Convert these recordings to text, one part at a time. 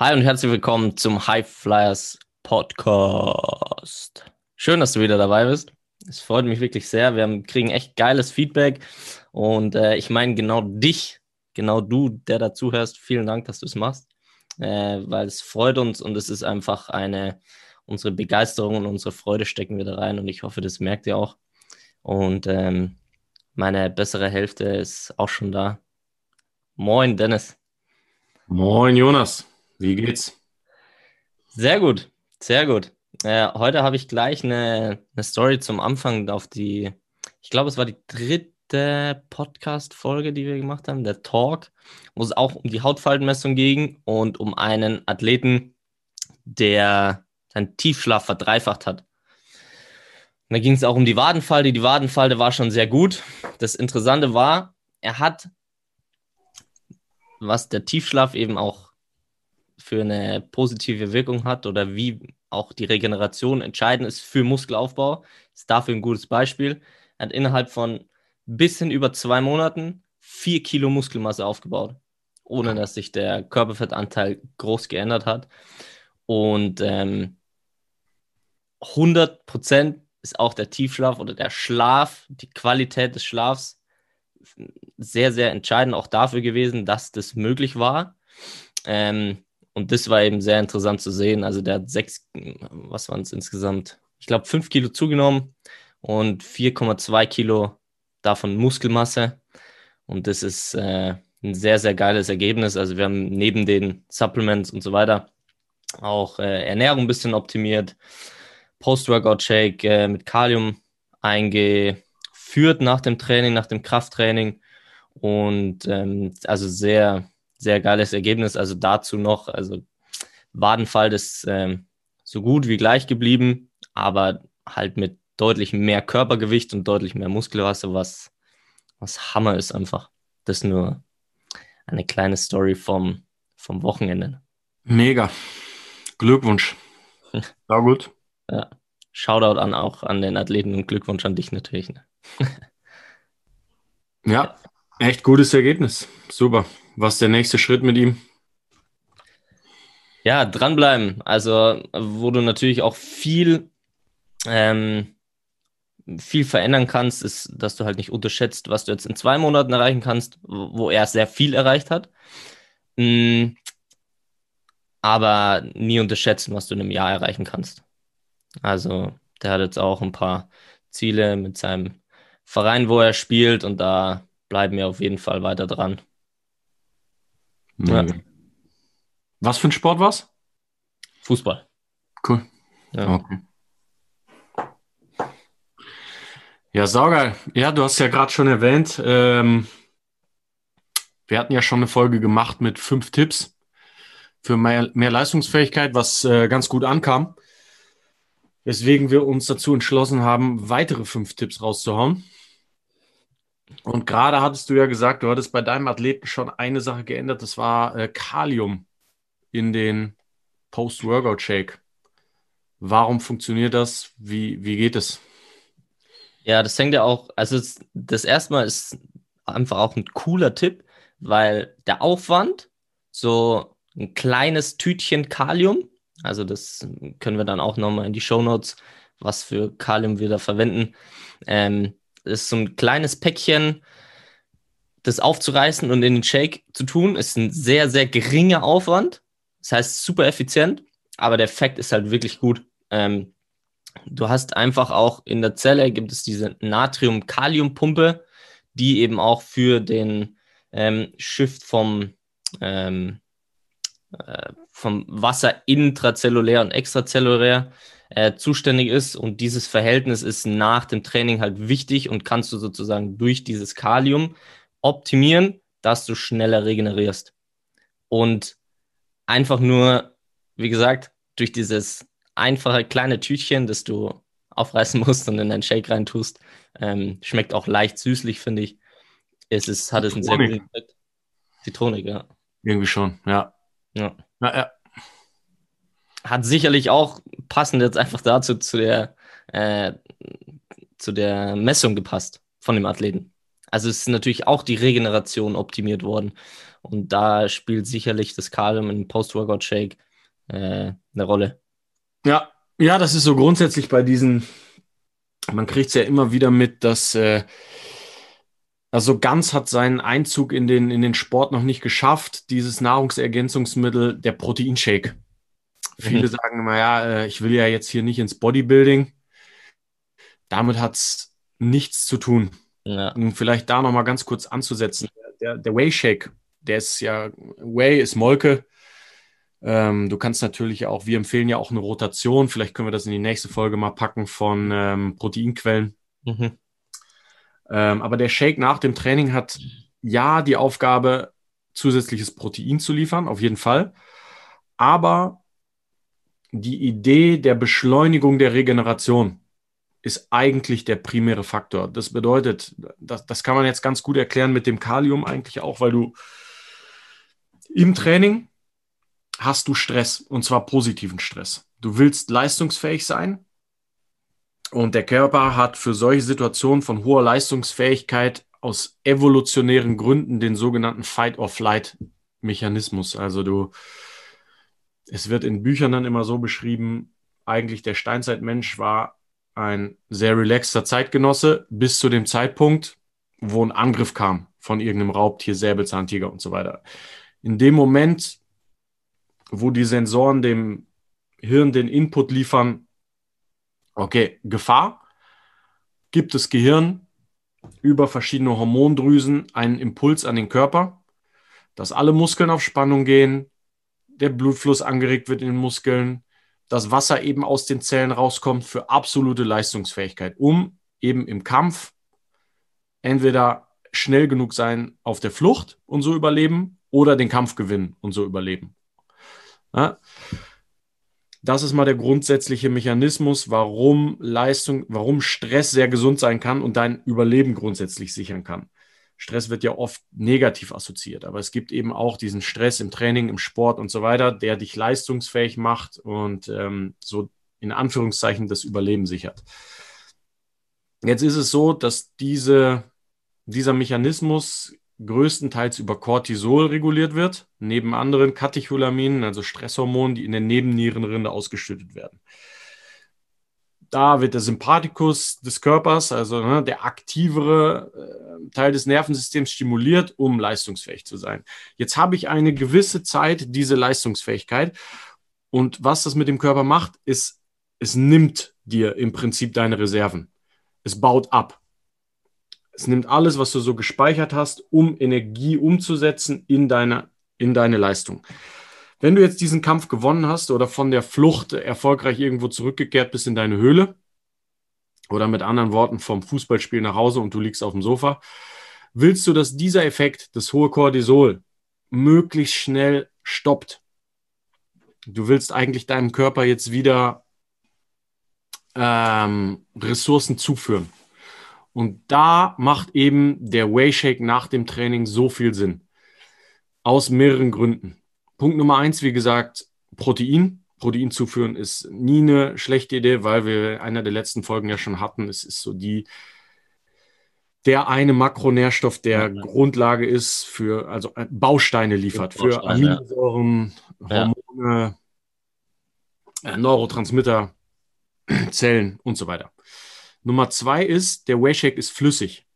Hi und herzlich willkommen zum High Flyers Podcast. Schön, dass du wieder dabei bist. Es freut mich wirklich sehr. Wir kriegen echt geiles Feedback und äh, ich meine genau dich, genau du, der dazuhörst. Vielen Dank, dass du es machst, äh, weil es freut uns und es ist einfach eine, unsere Begeisterung und unsere Freude stecken wir da rein und ich hoffe, das merkt ihr auch. Und ähm, meine bessere Hälfte ist auch schon da. Moin, Dennis. Moin, Jonas. Wie geht's? Sehr gut, sehr gut. Äh, heute habe ich gleich eine, eine Story zum Anfang auf die, ich glaube, es war die dritte Podcast-Folge, die wir gemacht haben, der Talk, wo es auch um die Hautfaltenmessung ging und um einen Athleten, der seinen Tiefschlaf verdreifacht hat. Und da ging es auch um die Wadenfalte. Die Wadenfalte war schon sehr gut. Das Interessante war, er hat, was der Tiefschlaf eben auch für eine positive Wirkung hat oder wie auch die Regeneration entscheidend ist für Muskelaufbau, ist dafür ein gutes Beispiel. Er hat innerhalb von ein bisschen über zwei Monaten vier Kilo Muskelmasse aufgebaut, ohne dass sich der Körperfettanteil groß geändert hat. Und ähm, 100 Prozent ist auch der Tiefschlaf oder der Schlaf, die Qualität des Schlafs sehr, sehr entscheidend auch dafür gewesen, dass das möglich war. Ähm, und das war eben sehr interessant zu sehen. Also der hat sechs, was waren es insgesamt? Ich glaube, fünf Kilo zugenommen und 4,2 Kilo davon Muskelmasse. Und das ist äh, ein sehr, sehr geiles Ergebnis. Also wir haben neben den Supplements und so weiter auch äh, Ernährung ein bisschen optimiert. Post-Workout-Shake äh, mit Kalium eingeführt nach dem Training, nach dem Krafttraining. Und ähm, also sehr, sehr geiles Ergebnis. Also dazu noch, also Wadenfall ist ähm, so gut wie gleich geblieben, aber halt mit deutlich mehr Körpergewicht und deutlich mehr Muskelmasse, was, was Hammer ist einfach. Das ist nur eine kleine Story vom, vom Wochenende. Mega. Glückwunsch. War gut. Ja. Shoutout an auch an den Athleten und Glückwunsch an dich natürlich. Ne? ja, echt gutes Ergebnis. Super. Was ist der nächste Schritt mit ihm? Ja, dranbleiben. Also, wo du natürlich auch viel, ähm, viel verändern kannst, ist, dass du halt nicht unterschätzt, was du jetzt in zwei Monaten erreichen kannst, wo er sehr viel erreicht hat. Mhm. Aber nie unterschätzen, was du in einem Jahr erreichen kannst. Also, der hat jetzt auch ein paar Ziele mit seinem Verein, wo er spielt, und da bleiben wir auf jeden Fall weiter dran. Ja. Was für ein Sport war's? Fußball. Cool. Ja. Okay. Ja, saugeil. Ja, du hast ja gerade schon erwähnt, ähm, wir hatten ja schon eine Folge gemacht mit fünf Tipps für mehr, mehr Leistungsfähigkeit, was äh, ganz gut ankam. Weswegen wir uns dazu entschlossen haben, weitere fünf Tipps rauszuhauen. Und gerade hattest du ja gesagt, du hattest bei deinem Athleten schon eine Sache geändert, das war äh, Kalium in den Post-Workout-Shake. Warum funktioniert das? Wie, wie geht es? Ja, das hängt ja auch, also das erstmal ist einfach auch ein cooler Tipp, weil der Aufwand, so ein kleines Tütchen Kalium, also das können wir dann auch nochmal in die Show Notes, was für Kalium wir da verwenden, ähm, ist so ein kleines Päckchen, das aufzureißen und in den Shake zu tun, ist ein sehr, sehr geringer Aufwand. Das heißt, super effizient, aber der Effekt ist halt wirklich gut. Ähm, du hast einfach auch in der Zelle gibt es diese Natrium-Kalium-Pumpe, die eben auch für den ähm, Shift vom, ähm, äh, vom Wasser intrazellulär und extrazellulär äh, zuständig ist. Und dieses Verhältnis ist nach dem Training halt wichtig und kannst du sozusagen durch dieses Kalium optimieren, dass du schneller regenerierst. Und einfach nur, wie gesagt, durch dieses einfache kleine Tütchen, das du aufreißen musst und in deinen Shake reintust, ähm, schmeckt auch leicht süßlich, finde ich. Es ist, hat es einen sehr guten Effekt. Zitronik, ja. Irgendwie schon, ja. Ja. ja, ja hat sicherlich auch passend jetzt einfach dazu zu der, äh, zu der Messung gepasst von dem Athleten. also ist natürlich auch die Regeneration optimiert worden. Und da spielt sicherlich das Kalium im Post-Workout-Shake äh, eine Rolle. Ja, ja, das ist so grundsätzlich bei diesen, man kriegt es ja immer wieder mit, dass äh, also ganz hat seinen Einzug in den, in den Sport noch nicht geschafft, dieses Nahrungsergänzungsmittel, der Proteinshake. Mhm. Viele sagen immer, ja, äh, ich will ja jetzt hier nicht ins Bodybuilding. Damit hat es nichts zu tun. Ja. Und vielleicht da nochmal ganz kurz anzusetzen. Der, der Whey Shake, der ist ja, Whey ist Molke. Ähm, du kannst natürlich auch, wir empfehlen ja auch eine Rotation. Vielleicht können wir das in die nächste Folge mal packen von ähm, Proteinquellen. Mhm. Ähm, aber der Shake nach dem Training hat ja die Aufgabe, zusätzliches Protein zu liefern, auf jeden Fall. Aber die Idee der Beschleunigung der Regeneration ist eigentlich der primäre Faktor. Das bedeutet, das, das kann man jetzt ganz gut erklären mit dem Kalium eigentlich auch, weil du im Training hast du Stress und zwar positiven Stress. Du willst leistungsfähig sein und der Körper hat für solche Situationen von hoher Leistungsfähigkeit aus evolutionären Gründen den sogenannten Fight-or-Flight-Mechanismus. Also du, es wird in Büchern dann immer so beschrieben, eigentlich der Steinzeitmensch war ein sehr relaxter Zeitgenosse bis zu dem Zeitpunkt, wo ein Angriff kam von irgendeinem Raubtier, Säbelzahntiger und so weiter. In dem Moment, wo die Sensoren dem Hirn den Input liefern, Okay, Gefahr gibt das Gehirn über verschiedene Hormondrüsen einen Impuls an den Körper, dass alle Muskeln auf Spannung gehen, der Blutfluss angeregt wird in den Muskeln, das Wasser eben aus den Zellen rauskommt für absolute Leistungsfähigkeit, um eben im Kampf entweder schnell genug sein auf der Flucht und so überleben oder den Kampf gewinnen und so überleben. Ja? Das ist mal der grundsätzliche Mechanismus, warum Leistung, warum Stress sehr gesund sein kann und dein Überleben grundsätzlich sichern kann. Stress wird ja oft negativ assoziiert, aber es gibt eben auch diesen Stress im Training, im Sport und so weiter, der dich leistungsfähig macht und ähm, so in Anführungszeichen das Überleben sichert. Jetzt ist es so, dass diese, dieser Mechanismus größtenteils über Cortisol reguliert wird, neben anderen Katecholaminen, also Stresshormonen, die in der Nebennierenrinde ausgeschüttet werden. Da wird der Sympathikus des Körpers, also ne, der aktivere äh, Teil des Nervensystems, stimuliert, um leistungsfähig zu sein. Jetzt habe ich eine gewisse Zeit diese Leistungsfähigkeit. Und was das mit dem Körper macht, ist, es nimmt dir im Prinzip deine Reserven. Es baut ab. Es nimmt alles, was du so gespeichert hast, um Energie umzusetzen in deine, in deine Leistung. Wenn du jetzt diesen Kampf gewonnen hast oder von der Flucht erfolgreich irgendwo zurückgekehrt bist in deine Höhle oder mit anderen Worten vom Fußballspiel nach Hause und du liegst auf dem Sofa, willst du, dass dieser Effekt, das hohe Cortisol, möglichst schnell stoppt. Du willst eigentlich deinem Körper jetzt wieder ähm, Ressourcen zuführen. Und da macht eben der Wayshake nach dem Training so viel Sinn. Aus mehreren Gründen. Punkt Nummer eins, wie gesagt, Protein. Protein zuführen ist nie eine schlechte Idee, weil wir einer der letzten Folgen ja schon hatten. Es ist so die, der eine Makronährstoff, der ja. Grundlage ist für, also äh, Bausteine liefert für Aminosäuren, ja. Hormone, ja. Neurotransmitter, Zellen und so weiter. Nummer zwei ist, der Whey-Shake ist flüssig.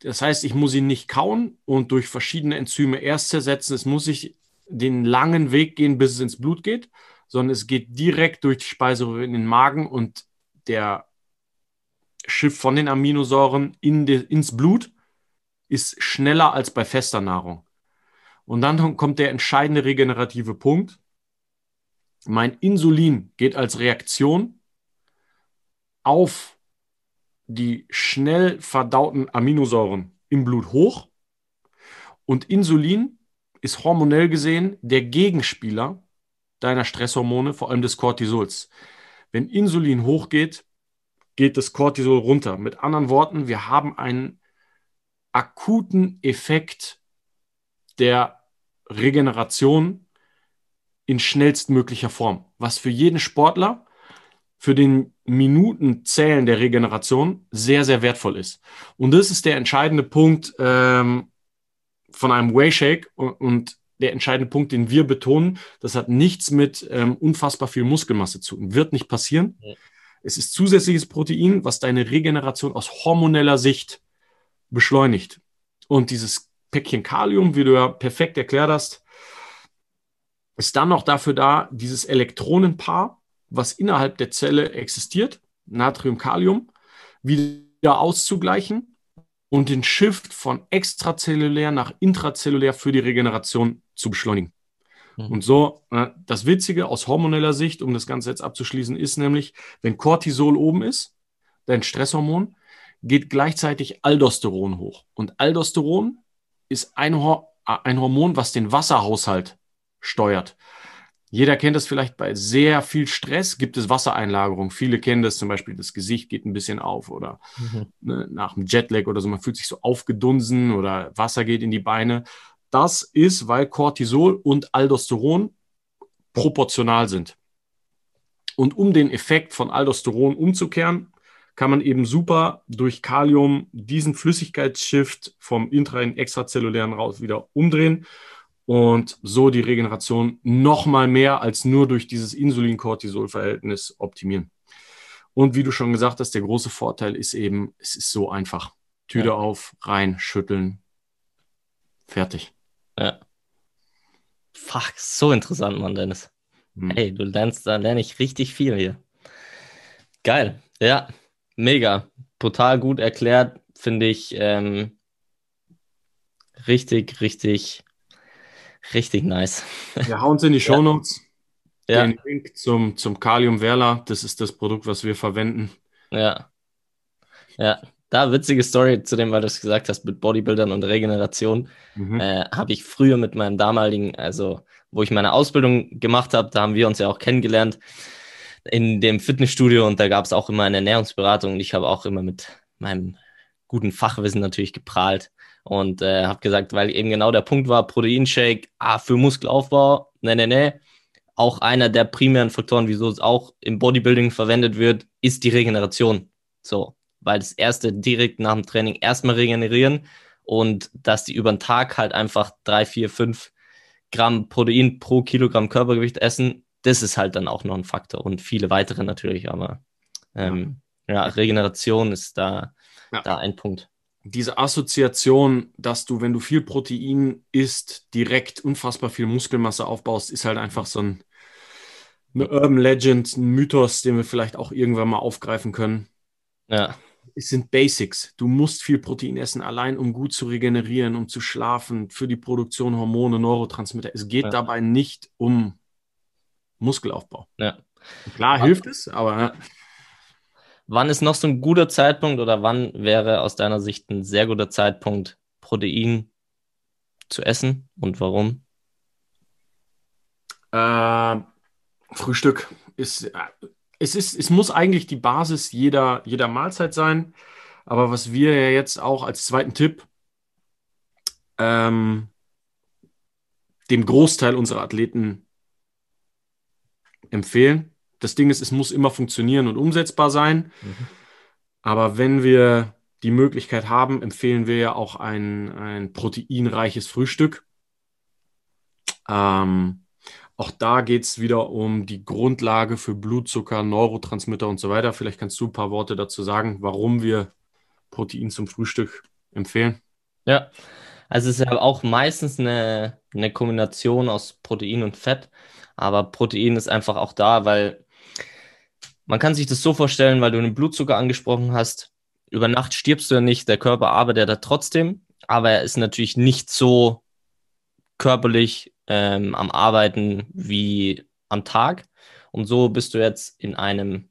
Das heißt, ich muss ihn nicht kauen und durch verschiedene Enzyme erst zersetzen. Es muss nicht den langen Weg gehen, bis es ins Blut geht, sondern es geht direkt durch die Speiseröhre in den Magen und der Schiff von den Aminosäuren in de, ins Blut ist schneller als bei fester Nahrung. Und dann kommt der entscheidende regenerative Punkt. Mein Insulin geht als Reaktion auf die schnell verdauten Aminosäuren im Blut hoch und Insulin ist hormonell gesehen der Gegenspieler deiner Stresshormone, vor allem des Cortisols. Wenn Insulin hochgeht, geht das Cortisol runter. Mit anderen Worten, wir haben einen akuten Effekt der Regeneration in schnellstmöglicher Form, was für jeden Sportler, für den Minuten zählen der Regeneration sehr, sehr wertvoll ist. Und das ist der entscheidende Punkt ähm, von einem Whey Shake und, und, der entscheidende Punkt, den wir betonen. Das hat nichts mit ähm, unfassbar viel Muskelmasse zu tun. Wird nicht passieren. Ja. Es ist zusätzliches Protein, was deine Regeneration aus hormoneller Sicht beschleunigt. Und dieses Päckchen Kalium, wie du ja perfekt erklärt hast, ist dann noch dafür da, dieses Elektronenpaar, was innerhalb der Zelle existiert, Natrium-Kalium, wieder auszugleichen und den Shift von extrazellulär nach intrazellulär für die Regeneration zu beschleunigen. Mhm. Und so, äh, das Witzige aus hormoneller Sicht, um das Ganze jetzt abzuschließen, ist nämlich, wenn Cortisol oben ist, dein Stresshormon, geht gleichzeitig Aldosteron hoch. Und Aldosteron ist ein, Hor ein Hormon, was den Wasserhaushalt steuert. Jeder kennt das vielleicht bei sehr viel Stress, gibt es Wassereinlagerung. Viele kennen das zum Beispiel, das Gesicht geht ein bisschen auf oder mhm. ne, nach dem Jetlag oder so, man fühlt sich so aufgedunsen oder Wasser geht in die Beine. Das ist, weil Cortisol und Aldosteron proportional sind. Und um den Effekt von Aldosteron umzukehren, kann man eben super durch Kalium diesen Flüssigkeitsshift vom intra- in extrazellulären raus wieder umdrehen und so die Regeneration noch mal mehr als nur durch dieses Insulin-Cortisol-Verhältnis optimieren. Und wie du schon gesagt hast, der große Vorteil ist eben, es ist so einfach. Tüte ja. auf, rein, schütteln, fertig. Ja. Fuck, so interessant, Mann, Dennis. Hm. Hey, du lernst, da lerne ich richtig viel hier. Geil. Ja, mega. Total gut erklärt, finde ich. Ähm, richtig, richtig Richtig nice. Wir hauen es in die Show Notes. Ja. Den Link zum, zum Kalium Verla, das ist das Produkt, was wir verwenden. Ja. Ja, da witzige Story zu dem, weil du es gesagt hast, mit Bodybuildern und Regeneration. Mhm. Äh, habe ich früher mit meinem damaligen, also wo ich meine Ausbildung gemacht habe, da haben wir uns ja auch kennengelernt in dem Fitnessstudio und da gab es auch immer eine Ernährungsberatung und ich habe auch immer mit meinem guten Fachwissen natürlich geprahlt und äh, habe gesagt, weil eben genau der Punkt war, Proteinshake, ah, für Muskelaufbau, ne, ne, ne. Auch einer der primären Faktoren, wieso es auch im Bodybuilding verwendet wird, ist die Regeneration. So, weil das erste direkt nach dem Training erstmal regenerieren und dass die über den Tag halt einfach drei, vier, fünf Gramm Protein pro Kilogramm Körpergewicht essen, das ist halt dann auch noch ein Faktor und viele weitere natürlich, aber ähm, ja. ja, Regeneration ist da, ja. da ein Punkt diese Assoziation, dass du, wenn du viel Protein isst, direkt unfassbar viel Muskelmasse aufbaust, ist halt einfach so ein, eine Urban Legend, ein Mythos, den wir vielleicht auch irgendwann mal aufgreifen können. Ja. Es sind Basics. Du musst viel Protein essen, allein um gut zu regenerieren, um zu schlafen, für die Produktion Hormone, Neurotransmitter. Es geht ja. dabei nicht um Muskelaufbau. Ja. Klar hilft es, aber Wann ist noch so ein guter Zeitpunkt oder wann wäre aus deiner Sicht ein sehr guter Zeitpunkt, Protein zu essen und warum? Äh, Frühstück ist, äh, es ist, es muss eigentlich die Basis jeder, jeder Mahlzeit sein. Aber was wir ja jetzt auch als zweiten Tipp ähm, dem Großteil unserer Athleten empfehlen, das Ding ist, es muss immer funktionieren und umsetzbar sein. Mhm. Aber wenn wir die Möglichkeit haben, empfehlen wir ja auch ein, ein proteinreiches Frühstück. Ähm, auch da geht es wieder um die Grundlage für Blutzucker, Neurotransmitter und so weiter. Vielleicht kannst du ein paar Worte dazu sagen, warum wir Protein zum Frühstück empfehlen. Ja, also es ist ja auch meistens eine, eine Kombination aus Protein und Fett. Aber Protein ist einfach auch da, weil man kann sich das so vorstellen, weil du den Blutzucker angesprochen hast. Über Nacht stirbst du ja nicht, der Körper arbeitet da trotzdem, aber er ist natürlich nicht so körperlich ähm, am Arbeiten wie am Tag. Und so bist du jetzt in einem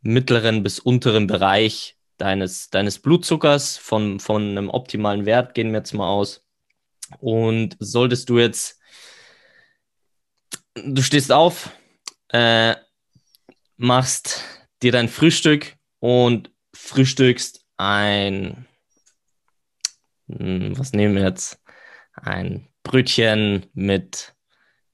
mittleren bis unteren Bereich deines, deines Blutzuckers von, von einem optimalen Wert, gehen wir jetzt mal aus. Und solltest du jetzt, du stehst auf, äh, machst dir dein Frühstück und frühstückst ein, hm, was nehmen wir jetzt? Ein Brötchen mit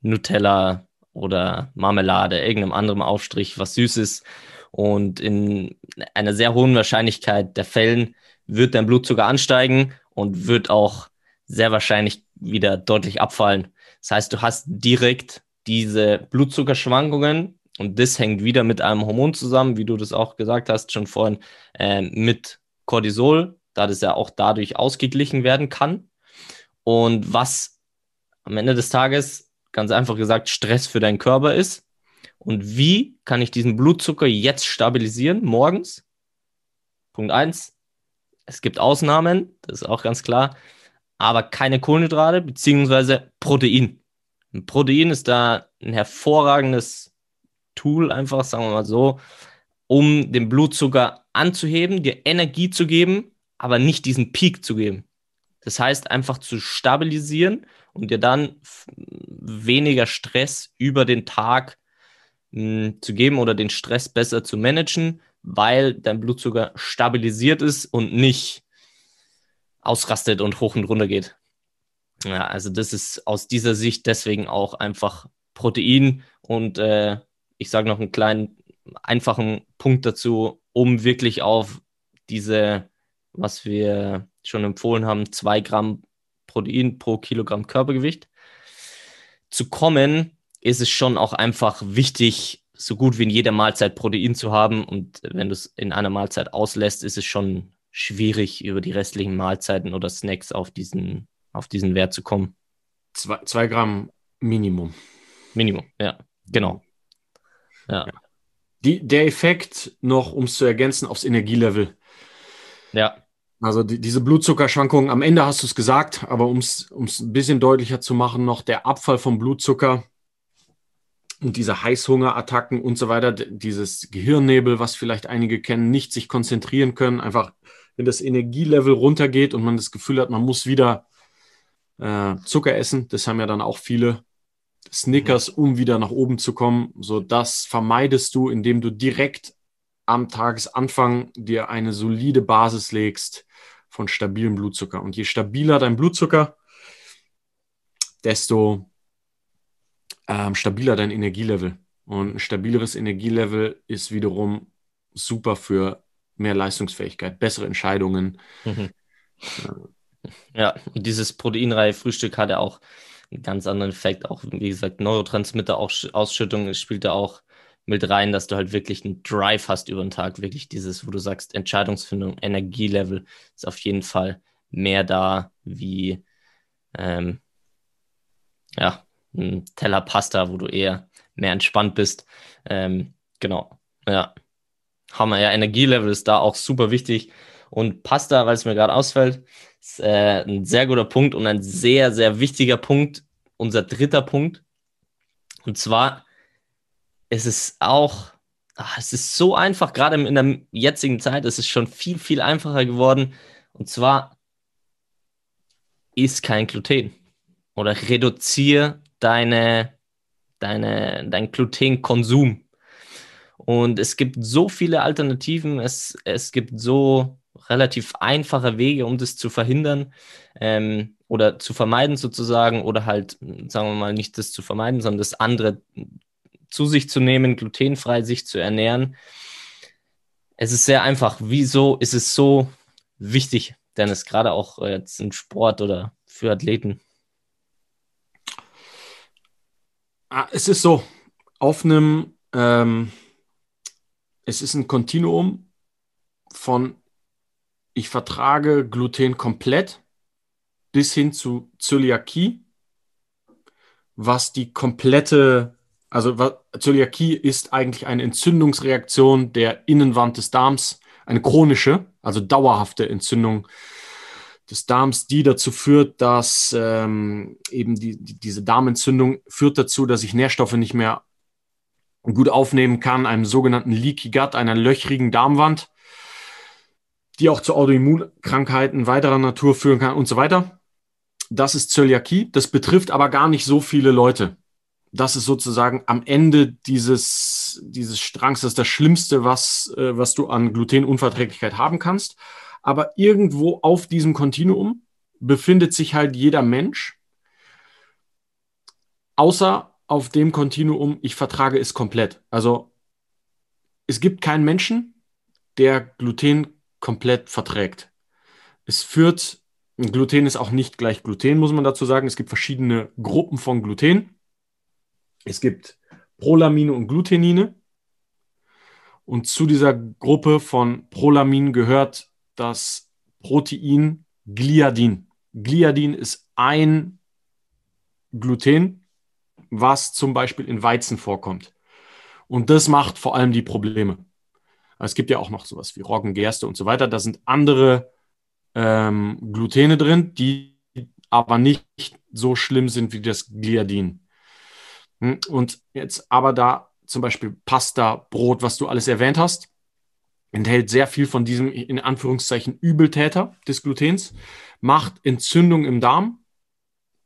Nutella oder Marmelade, irgendeinem anderen Aufstrich, was Süßes. Und in einer sehr hohen Wahrscheinlichkeit der Fällen wird dein Blutzucker ansteigen und wird auch sehr wahrscheinlich wieder deutlich abfallen. Das heißt, du hast direkt diese Blutzuckerschwankungen und das hängt wieder mit einem Hormon zusammen, wie du das auch gesagt hast, schon vorhin, äh, mit Cortisol, da das ja auch dadurch ausgeglichen werden kann. Und was am Ende des Tages, ganz einfach gesagt, Stress für deinen Körper ist. Und wie kann ich diesen Blutzucker jetzt stabilisieren, morgens? Punkt eins: Es gibt Ausnahmen, das ist auch ganz klar, aber keine Kohlenhydrate beziehungsweise Protein. Ein Protein ist da ein hervorragendes Tool, einfach, sagen wir mal so, um den Blutzucker anzuheben, dir Energie zu geben, aber nicht diesen Peak zu geben. Das heißt, einfach zu stabilisieren und dir dann weniger Stress über den Tag hm, zu geben oder den Stress besser zu managen, weil dein Blutzucker stabilisiert ist und nicht ausrastet und hoch und runter geht. Ja, also das ist aus dieser Sicht deswegen auch einfach Protein und äh, ich sage noch einen kleinen einfachen Punkt dazu, um wirklich auf diese, was wir schon empfohlen haben, zwei Gramm Protein pro Kilogramm Körpergewicht zu kommen, ist es schon auch einfach wichtig, so gut wie in jeder Mahlzeit Protein zu haben. Und wenn du es in einer Mahlzeit auslässt, ist es schon schwierig, über die restlichen Mahlzeiten oder Snacks auf diesen, auf diesen Wert zu kommen. Zwei, zwei Gramm Minimum. Minimum, ja, genau. Ja. Die, der Effekt noch, um es zu ergänzen, aufs Energielevel. Ja. Also die, diese Blutzuckerschwankungen, am Ende hast du es gesagt, aber um es ein bisschen deutlicher zu machen, noch der Abfall vom Blutzucker und diese Heißhungerattacken und so weiter, dieses Gehirnnebel, was vielleicht einige kennen, nicht sich konzentrieren können, einfach wenn das Energielevel runtergeht und man das Gefühl hat, man muss wieder äh, Zucker essen, das haben ja dann auch viele, Snickers, um wieder nach oben zu kommen. So, das vermeidest du, indem du direkt am Tagesanfang dir eine solide Basis legst von stabilem Blutzucker. Und je stabiler dein Blutzucker, desto ähm, stabiler dein Energielevel. Und ein stabileres Energielevel ist wiederum super für mehr Leistungsfähigkeit, bessere Entscheidungen. Mhm. Ja, und dieses proteinreiche Frühstück hat ja auch ganz anderen Effekt. Auch, wie gesagt, Neurotransmitter-Ausschüttung spielt da auch mit rein, dass du halt wirklich einen Drive hast über den Tag. Wirklich dieses, wo du sagst, Entscheidungsfindung, Energielevel ist auf jeden Fall mehr da wie, ähm, ja, ein Teller Pasta, wo du eher mehr entspannt bist. Ähm, genau, ja. Hammer, ja, Energielevel ist da auch super wichtig. Und Pasta, weil es mir gerade ausfällt, ist äh, ein sehr guter Punkt und ein sehr, sehr wichtiger Punkt. Unser dritter Punkt. Und zwar es ist auch, ach, es ist so einfach, gerade in der jetzigen Zeit, es ist schon viel, viel einfacher geworden. Und zwar isst kein Gluten oder reduziere deine, deine, dein Glutenkonsum. Und es gibt so viele Alternativen, es, es gibt so relativ einfache Wege, um das zu verhindern ähm, oder zu vermeiden sozusagen oder halt, sagen wir mal, nicht das zu vermeiden, sondern das andere zu sich zu nehmen, glutenfrei sich zu ernähren. Es ist sehr einfach. Wieso ist es so wichtig, Dennis, gerade auch äh, jetzt im Sport oder für Athleten? Ah, es ist so, auf einem, ähm, es ist ein Kontinuum von ich vertrage Gluten komplett bis hin zu Zöliakie, was die komplette also Zöliakie ist eigentlich eine Entzündungsreaktion der Innenwand des Darms, eine chronische, also dauerhafte Entzündung des Darms, die dazu führt, dass ähm, eben die, die, diese Darmentzündung führt dazu, dass ich Nährstoffe nicht mehr gut aufnehmen kann, einem sogenannten Leaky Gut, einer löchrigen Darmwand, die auch zu Autoimmunkrankheiten weiterer Natur führen kann und so weiter. Das ist Zöliakie. Das betrifft aber gar nicht so viele Leute das ist sozusagen am Ende dieses, dieses Strangs, das ist das Schlimmste, was, äh, was du an Glutenunverträglichkeit haben kannst. Aber irgendwo auf diesem Kontinuum befindet sich halt jeder Mensch, außer auf dem Kontinuum, ich vertrage es komplett. Also es gibt keinen Menschen, der Gluten komplett verträgt. Es führt, Gluten ist auch nicht gleich Gluten, muss man dazu sagen. Es gibt verschiedene Gruppen von Gluten. Es gibt Prolamine und Glutenine. Und zu dieser Gruppe von Prolaminen gehört das Protein Gliadin. Gliadin ist ein Gluten, was zum Beispiel in Weizen vorkommt. Und das macht vor allem die Probleme. Es gibt ja auch noch sowas wie Roggen, Gerste und so weiter. Da sind andere ähm, Glutene drin, die aber nicht so schlimm sind wie das Gliadin. Hm, und jetzt aber da zum Beispiel Pasta, Brot, was du alles erwähnt hast, enthält sehr viel von diesem in Anführungszeichen Übeltäter des Glutens, macht Entzündung im Darm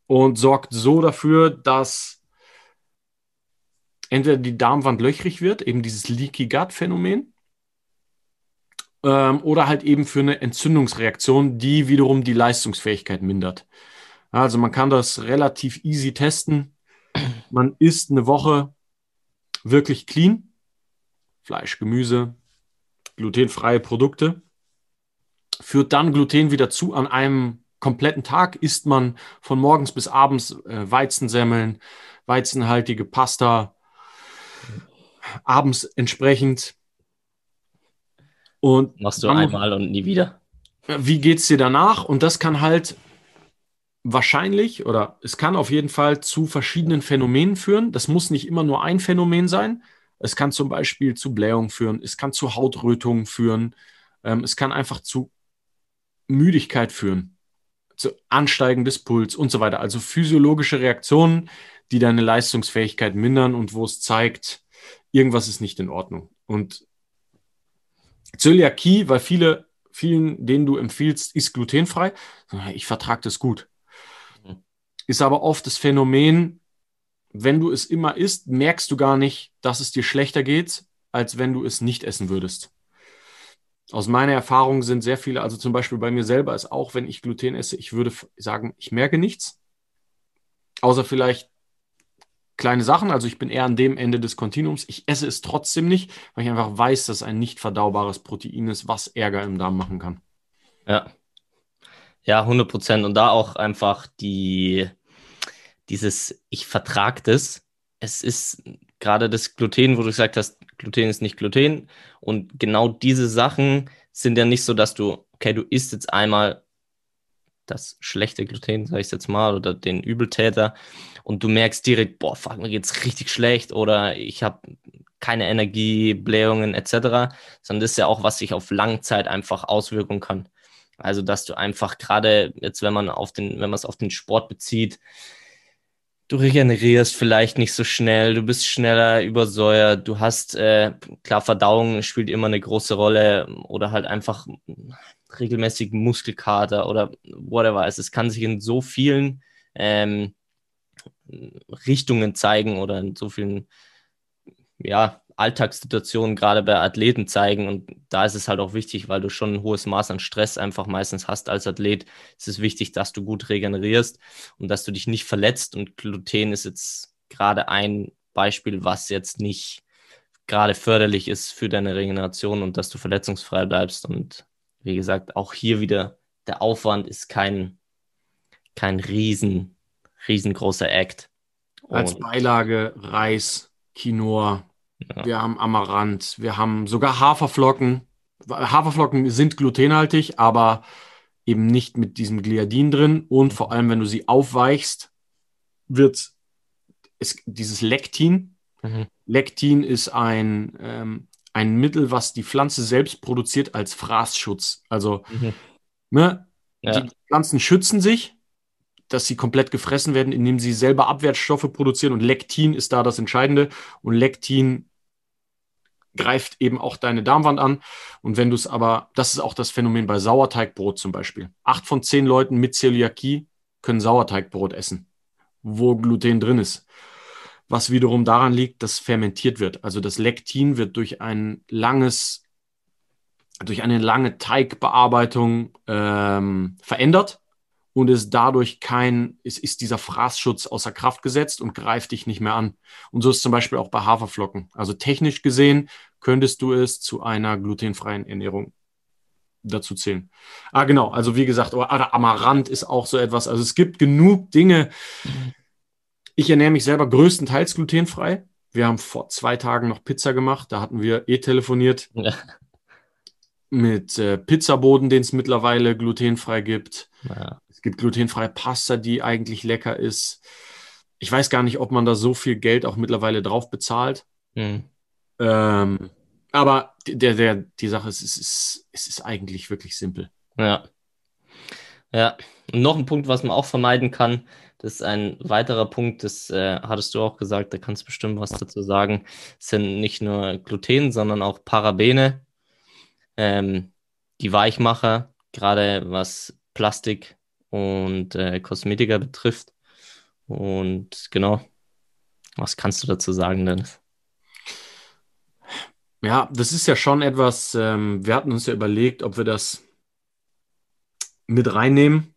und sorgt so dafür, dass entweder die Darmwand löchrig wird, eben dieses Leaky Gut Phänomen, ähm, oder halt eben für eine Entzündungsreaktion, die wiederum die Leistungsfähigkeit mindert. Also man kann das relativ easy testen. Man isst eine Woche wirklich clean, Fleisch, Gemüse, glutenfreie Produkte, führt dann Gluten wieder zu an einem kompletten Tag isst man von morgens bis abends äh, Weizensemmeln, weizenhaltige Pasta, abends entsprechend. Und machst du einmal und nie wieder. Wie geht es dir danach? Und das kann halt wahrscheinlich oder es kann auf jeden Fall zu verschiedenen Phänomenen führen. Das muss nicht immer nur ein Phänomen sein. Es kann zum Beispiel zu Blähung führen, es kann zu Hautrötungen führen, ähm, es kann einfach zu Müdigkeit führen zu Ansteigen des Puls und so weiter. Also physiologische Reaktionen, die deine Leistungsfähigkeit mindern und wo es zeigt, irgendwas ist nicht in Ordnung. Und Zöliakie, weil viele, vielen, denen du empfiehlst, ist glutenfrei. Ich vertrage das gut. Mhm. Ist aber oft das Phänomen, wenn du es immer isst, merkst du gar nicht, dass es dir schlechter geht, als wenn du es nicht essen würdest aus meiner Erfahrung sind sehr viele, also zum Beispiel bei mir selber ist auch, wenn ich Gluten esse, ich würde sagen, ich merke nichts. Außer vielleicht kleine Sachen. Also ich bin eher an dem Ende des Kontinuums. Ich esse es trotzdem nicht, weil ich einfach weiß, dass ein nicht verdaubares Protein ist, was Ärger im Darm machen kann. Ja. Ja, 100 Prozent. Und da auch einfach die, dieses, ich vertrage das. Es ist gerade das Gluten, wo du gesagt hast, Gluten ist nicht Gluten. Und genau diese Sachen sind ja nicht so, dass du, okay, du isst jetzt einmal das schlechte Gluten, sag ich jetzt mal, oder den Übeltäter und du merkst direkt, boah, fuck, mir geht's richtig schlecht oder ich habe keine Energie, Blähungen etc., sondern das ist ja auch, was sich auf Langzeit einfach auswirken kann. Also, dass du einfach gerade jetzt, wenn man auf den, wenn man es auf den Sport bezieht, du regenerierst vielleicht nicht so schnell, du bist schneller übersäuert, du hast, äh, klar, Verdauung spielt immer eine große Rolle oder halt einfach regelmäßig Muskelkater oder whatever. Also es kann sich in so vielen ähm, Richtungen zeigen oder in so vielen, ja, Alltagssituationen gerade bei Athleten zeigen. Und da ist es halt auch wichtig, weil du schon ein hohes Maß an Stress einfach meistens hast als Athlet. Es ist wichtig, dass du gut regenerierst und dass du dich nicht verletzt. Und Gluten ist jetzt gerade ein Beispiel, was jetzt nicht gerade förderlich ist für deine Regeneration und dass du verletzungsfrei bleibst. Und wie gesagt, auch hier wieder der Aufwand ist kein, kein riesen, riesengroßer Act. Als Beilage Reis, Quinoa, ja. Wir haben Amaranth, wir haben sogar Haferflocken. Haferflocken sind glutenhaltig, aber eben nicht mit diesem Gliadin drin. Und vor allem, wenn du sie aufweichst, wird es dieses Lektin. Mhm. Lektin ist ein, ähm, ein Mittel, was die Pflanze selbst produziert als Fraßschutz. Also, mhm. ne, ja. die Pflanzen schützen sich, dass sie komplett gefressen werden, indem sie selber Abwertstoffe produzieren. Und Lektin ist da das Entscheidende. Und Lektin greift eben auch deine Darmwand an. Und wenn du es aber, das ist auch das Phänomen bei Sauerteigbrot zum Beispiel. Acht von zehn Leuten mit Zöliakie können Sauerteigbrot essen, wo Gluten drin ist. Was wiederum daran liegt, dass fermentiert wird. Also das Lektin wird durch ein langes, durch eine lange Teigbearbeitung ähm, verändert und ist dadurch kein, ist, ist dieser Fraßschutz außer Kraft gesetzt und greift dich nicht mehr an. Und so ist zum Beispiel auch bei Haferflocken. Also technisch gesehen könntest du es zu einer glutenfreien Ernährung dazu zählen. Ah, genau. Also wie gesagt, oder Amaranth ist auch so etwas. Also es gibt genug Dinge. Ich ernähre mich selber größtenteils glutenfrei. Wir haben vor zwei Tagen noch Pizza gemacht. Da hatten wir eh telefoniert. Ja. Mit äh, Pizzaboden, den es mittlerweile glutenfrei gibt. Ja. Es gibt glutenfreie Pasta, die eigentlich lecker ist. Ich weiß gar nicht, ob man da so viel Geld auch mittlerweile drauf bezahlt. Mhm. Ähm, aber der, der, die Sache ist, es ist, es ist eigentlich wirklich simpel. Ja. Ja. Und noch ein Punkt, was man auch vermeiden kann, das ist ein weiterer Punkt, das äh, hattest du auch gesagt, da kannst du bestimmt was dazu sagen, sind nicht nur Gluten, sondern auch Parabene, ähm, die Weichmacher, gerade was Plastik und äh, Kosmetika betrifft. Und genau, was kannst du dazu sagen, Dennis? Ja, das ist ja schon etwas, ähm, wir hatten uns ja überlegt, ob wir das mit reinnehmen,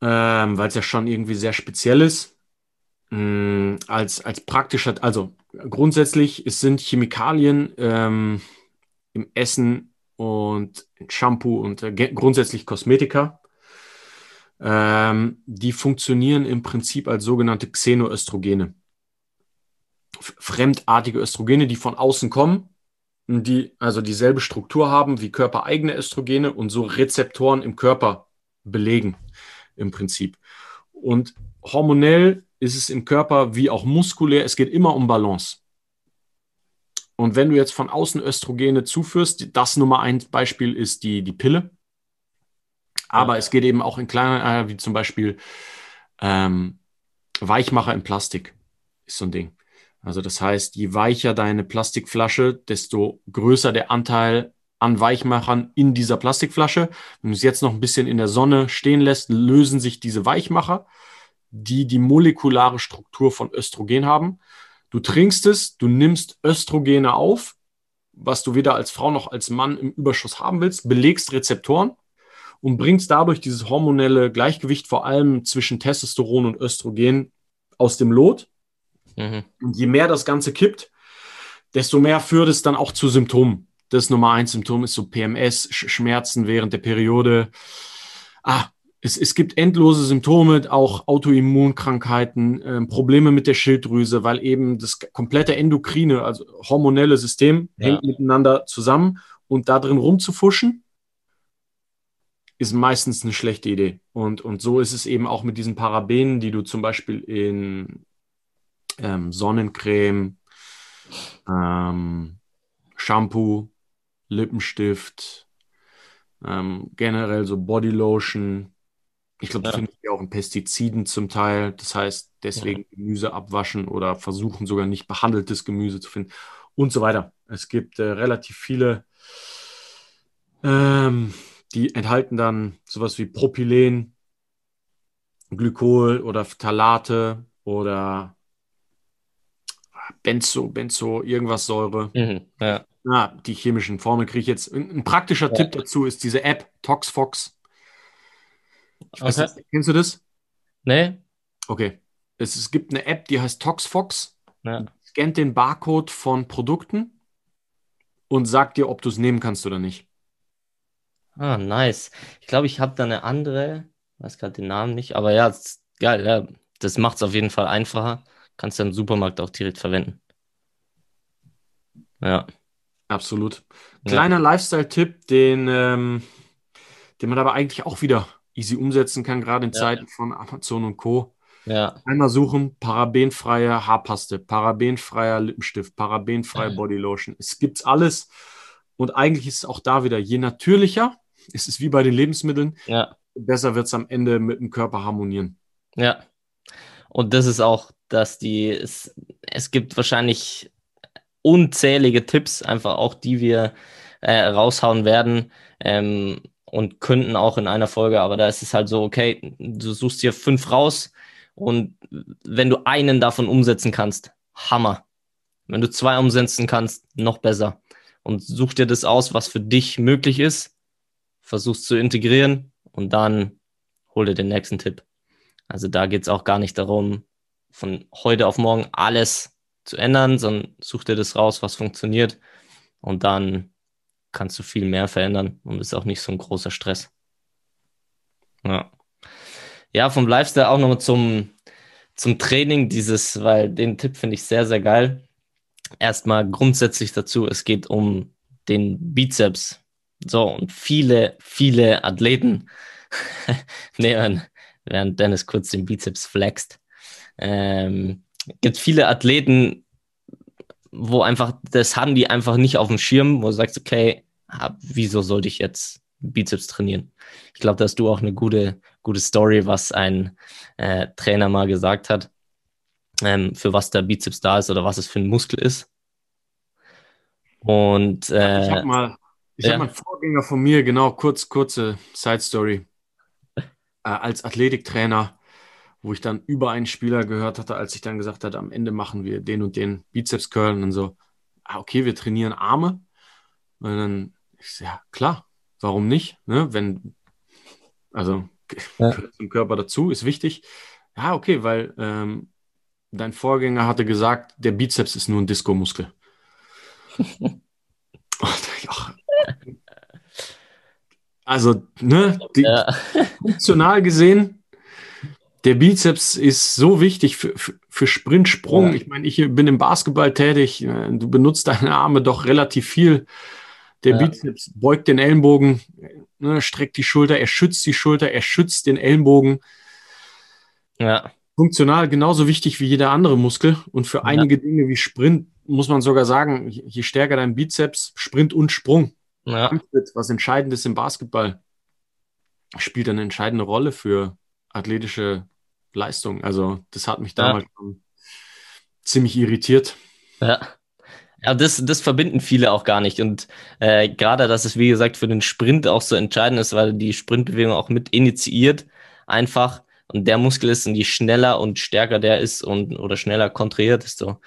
ähm, weil es ja schon irgendwie sehr speziell ist. Ähm, als, als praktischer, also grundsätzlich, es sind Chemikalien ähm, im Essen und Shampoo und äh, grundsätzlich Kosmetika. Ähm, die funktionieren im Prinzip als sogenannte Xenoöstrogene fremdartige Östrogene, die von außen kommen, die also dieselbe Struktur haben wie körpereigene Östrogene und so Rezeptoren im Körper belegen im Prinzip. Und hormonell ist es im Körper wie auch muskulär, es geht immer um Balance. Und wenn du jetzt von außen Östrogene zuführst, das Nummer eins Beispiel ist die, die Pille. Aber ja. es geht eben auch in kleinen, wie zum Beispiel ähm, Weichmacher in Plastik, ist so ein Ding. Also das heißt, je weicher deine Plastikflasche, desto größer der Anteil an Weichmachern in dieser Plastikflasche. Wenn du es jetzt noch ein bisschen in der Sonne stehen lässt, lösen sich diese Weichmacher, die die molekulare Struktur von Östrogen haben. Du trinkst es, du nimmst Östrogene auf, was du weder als Frau noch als Mann im Überschuss haben willst, belegst Rezeptoren und bringst dadurch dieses hormonelle Gleichgewicht vor allem zwischen Testosteron und Östrogen aus dem Lot Mhm. Und je mehr das Ganze kippt, desto mehr führt es dann auch zu Symptomen. Das Nummer eins Symptom ist so PMS, Schmerzen während der Periode. Ah, es, es gibt endlose Symptome, auch Autoimmunkrankheiten, äh, Probleme mit der Schilddrüse, weil eben das komplette endokrine, also hormonelle System ja. hängt miteinander zusammen und da drin rumzufuschen, ist meistens eine schlechte Idee. Und, und so ist es eben auch mit diesen Parabenen, die du zum Beispiel in ähm, Sonnencreme, ähm, Shampoo, Lippenstift, ähm, generell so Bodylotion. Ich glaube, das ja. findet ihr auch in Pestiziden zum Teil. Das heißt, deswegen ja. Gemüse abwaschen oder versuchen sogar nicht behandeltes Gemüse zu finden und so weiter. Es gibt äh, relativ viele, ähm, die enthalten dann sowas wie Propylen, Glykol oder Phthalate oder Benzo, Benzo, irgendwas Säure. Mhm, ja. Ah, die chemischen Formeln kriege ich jetzt. Ein, ein praktischer ja. Tipp dazu ist diese App ToxFox. Ich okay. Weiß, kennst du das? Nee. Okay. Es, es gibt eine App, die heißt ToxFox. Ja. Scannt den Barcode von Produkten und sagt dir, ob du es nehmen kannst oder nicht. Ah, nice. Ich glaube, ich habe da eine andere, weiß gerade den Namen nicht, aber ja, geil, ja. Das macht es auf jeden Fall einfacher kannst du im Supermarkt auch direkt verwenden. Ja. Absolut. Kleiner ja. Lifestyle-Tipp, den, ähm, den man aber eigentlich auch wieder easy umsetzen kann, gerade in ja. Zeiten von Amazon und Co. Ja. Einmal suchen, parabenfreie Haarpaste, parabenfreier Lippenstift, parabenfreie ja. Bodylotion. Es gibt's alles. Und eigentlich ist es auch da wieder, je natürlicher, ist es wie bei den Lebensmitteln, ja. besser wird es am Ende mit dem Körper harmonieren. Ja. Und das ist auch dass die, es, es gibt wahrscheinlich unzählige Tipps, einfach auch, die wir äh, raushauen werden ähm, und könnten auch in einer Folge, aber da ist es halt so, okay, du suchst dir fünf raus und wenn du einen davon umsetzen kannst, Hammer. Wenn du zwei umsetzen kannst, noch besser. Und such dir das aus, was für dich möglich ist, versuchst zu integrieren und dann hol dir den nächsten Tipp. Also da geht es auch gar nicht darum, von heute auf morgen alles zu ändern, sondern such dir das raus, was funktioniert. Und dann kannst du viel mehr verändern und ist auch nicht so ein großer Stress. Ja. Ja, vom Lifestyle auch nochmal zum, zum Training, dieses, weil den Tipp finde ich sehr, sehr geil. Erstmal grundsätzlich dazu, es geht um den Bizeps. So, und viele, viele Athleten nehmen, während Dennis kurz den Bizeps flext, ähm, gibt viele Athleten, wo einfach, das haben die einfach nicht auf dem Schirm, wo du sagst, okay, wieso sollte ich jetzt Bizeps trainieren? Ich glaube, da hast du auch eine gute, gute Story, was ein äh, Trainer mal gesagt hat, ähm, für was der Bizeps da ist oder was es für ein Muskel ist. Und äh, ich habe mal, ich ja. habe mal einen Vorgänger von mir, genau, kurz, kurze Side Story. Äh, als Athletiktrainer wo ich dann über einen Spieler gehört hatte, als ich dann gesagt hatte, am Ende machen wir den und den Bizeps Curl und dann so, ah, okay, wir trainieren Arme. Und dann, ich so, ja, klar, warum nicht? Ne? Wenn, also ja. zum Körper dazu, ist wichtig. Ja, okay, weil ähm, dein Vorgänger hatte gesagt, der Bizeps ist nur ein Diskomuskel. also, ne, die, ja. funktional gesehen der Bizeps ist so wichtig für, für, für Sprint, Sprung. Ja. Ich meine, ich bin im Basketball tätig. Äh, du benutzt deine Arme doch relativ viel. Der ja. Bizeps beugt den Ellenbogen, ne, streckt die Schulter, er schützt die Schulter, er schützt den Ellenbogen. Ja. Funktional genauso wichtig wie jeder andere Muskel. Und für ja. einige Dinge wie Sprint muss man sogar sagen, je stärker dein Bizeps, Sprint und Sprung, ja. was entscheidend ist im Basketball, spielt eine entscheidende Rolle für athletische Leistung. Also das hat mich damals ja. ziemlich irritiert. Ja. Ja, das, das verbinden viele auch gar nicht. Und äh, gerade, dass es, wie gesagt, für den Sprint auch so entscheidend ist, weil die Sprintbewegung auch mit initiiert, einfach. Und der Muskel ist, und je schneller und stärker der ist und oder schneller kontrahiert, desto